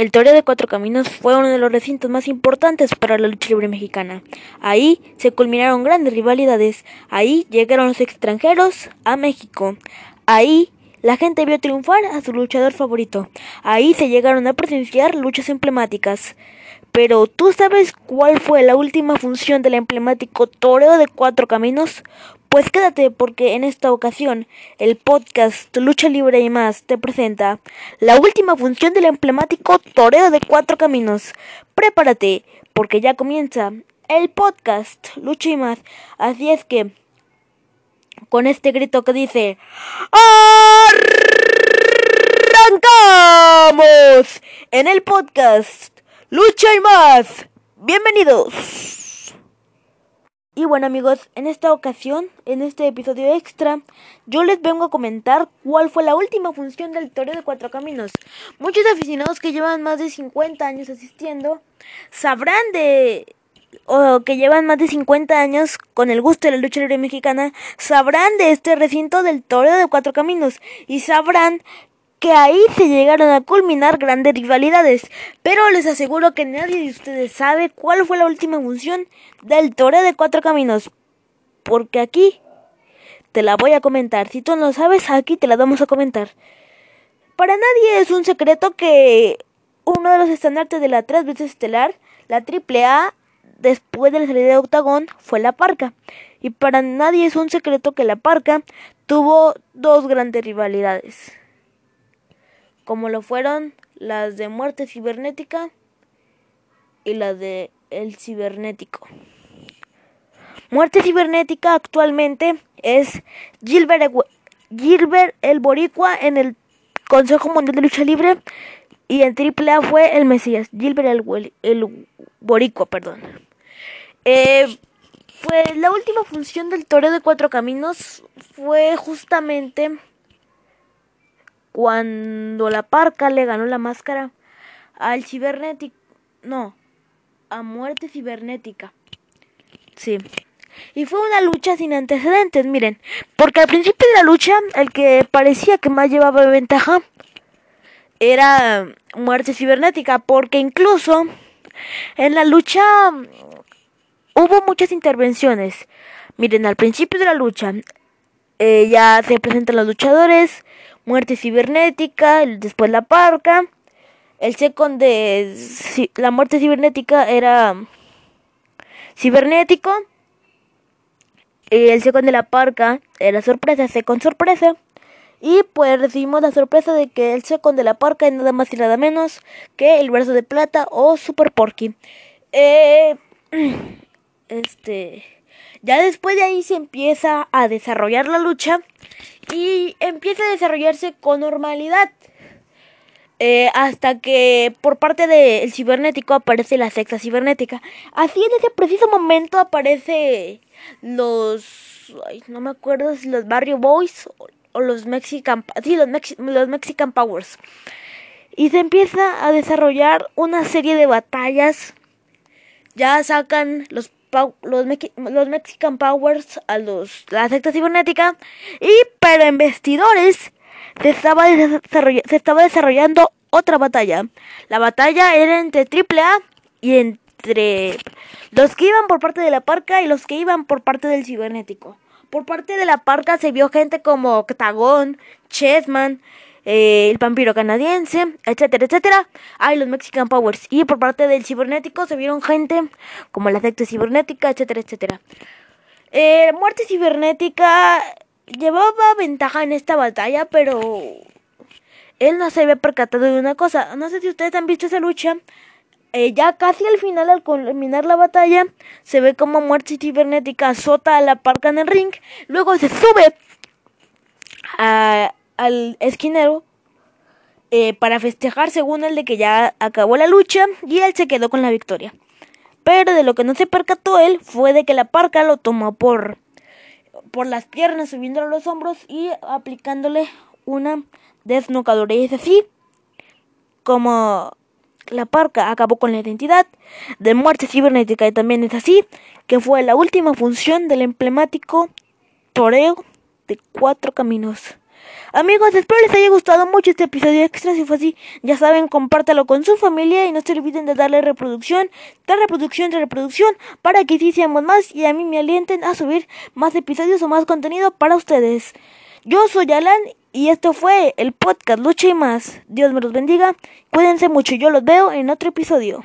El Toreo de Cuatro Caminos fue uno de los recintos más importantes para la lucha libre mexicana. Ahí se culminaron grandes rivalidades. Ahí llegaron los extranjeros a México. Ahí la gente vio triunfar a su luchador favorito. Ahí se llegaron a presenciar luchas emblemáticas. Pero ¿tú sabes cuál fue la última función del emblemático Toreo de Cuatro Caminos? Pues quédate porque en esta ocasión el podcast Lucha Libre y más te presenta la última función del emblemático Toreo de Cuatro Caminos. Prepárate porque ya comienza el podcast Lucha y más. Así es que con este grito que dice ¡Arrancamos! En el podcast Lucha y más. Bienvenidos. Y bueno amigos, en esta ocasión, en este episodio extra, yo les vengo a comentar cuál fue la última función del Toreo de Cuatro Caminos. Muchos aficionados que llevan más de 50 años asistiendo sabrán de o que llevan más de 50 años con el gusto de la lucha libre mexicana, sabrán de este recinto del Toreo de Cuatro Caminos y sabrán que ahí se llegaron a culminar grandes rivalidades, pero les aseguro que nadie de ustedes sabe cuál fue la última función del Toreo de Cuatro Caminos, porque aquí te la voy a comentar. Si tú no sabes, aquí te la vamos a comentar. Para nadie es un secreto que uno de los estandartes de la tres veces estelar, la triple A, después de la salida de Octagón, fue la Parca. Y para nadie es un secreto que la Parca tuvo dos grandes rivalidades como lo fueron las de muerte cibernética y las de el cibernético. Muerte cibernética actualmente es Gilbert, Gilbert el Boricua en el Consejo Mundial de Lucha Libre y en AAA fue el Mesías, Gilbert el, el Boricua, perdón. Eh, pues la última función del Toreo de Cuatro Caminos fue justamente cuando la parca le ganó la máscara al cibernético. No, a muerte cibernética. Sí. Y fue una lucha sin antecedentes, miren. Porque al principio de la lucha, el que parecía que más llevaba ventaja era muerte cibernética. Porque incluso en la lucha hubo muchas intervenciones. Miren, al principio de la lucha eh, ya se presentan los luchadores muerte cibernética, después la parca. El second de la muerte cibernética era cibernético. Y el second de la parca era sorpresa, second sorpresa. Y pues recibimos la sorpresa de que el second de la parca es nada más y nada menos que el brazo de plata o Super Porky. Eh, este. Ya después de ahí se empieza a desarrollar la lucha y empieza a desarrollarse con normalidad. Eh, hasta que por parte del cibernético aparece la sexta cibernética. Así en ese preciso momento aparece los... no me acuerdo si los Barrio Boys o, los Mexican... Sí, los, los Mexican Powers. Y se empieza a desarrollar una serie de batallas. Ya sacan los los, Mexican Powers a los, la secta cibernética y para investidores se estaba, se estaba desarrollando otra batalla. La batalla era entre AAA y entre los que iban por parte de la parca y los que iban por parte del cibernético. Por parte de la parca se vio gente como Octagon, Chessman, eh, el vampiro canadiense, etcétera, etcétera. Hay los Mexican Powers. Y por parte del cibernético se vieron gente como la secta cibernética, etcétera, etcétera. Eh, muerte cibernética llevaba ventaja en esta batalla, pero él no se había percatado de una cosa. No sé si ustedes han visto esa lucha. Eh, ya casi al final, al culminar la batalla, se ve como Muerte Cibernética azota a la parca en el ring. Luego se sube a, al esquinero eh, para festejar según el de que ya acabó la lucha y él se quedó con la victoria. Pero de lo que no se percató él fue de que la parca lo tomó por, por las piernas, subiéndolo a los hombros y aplicándole una desnucadora. Y es así como la parca acabó con la identidad de muerte cibernética. Y también es así que fue la última función del emblemático toreo de cuatro caminos. Amigos, espero les haya gustado mucho este episodio extra. Si fue así, ya saben, compártalo con su familia y no se olviden de darle reproducción, de reproducción, de reproducción, para que sí seamos más y a mí me alienten a subir más episodios o más contenido para ustedes. Yo soy Alan y esto fue el podcast Lucha y más. Dios me los bendiga. Cuídense mucho. Yo los veo en otro episodio.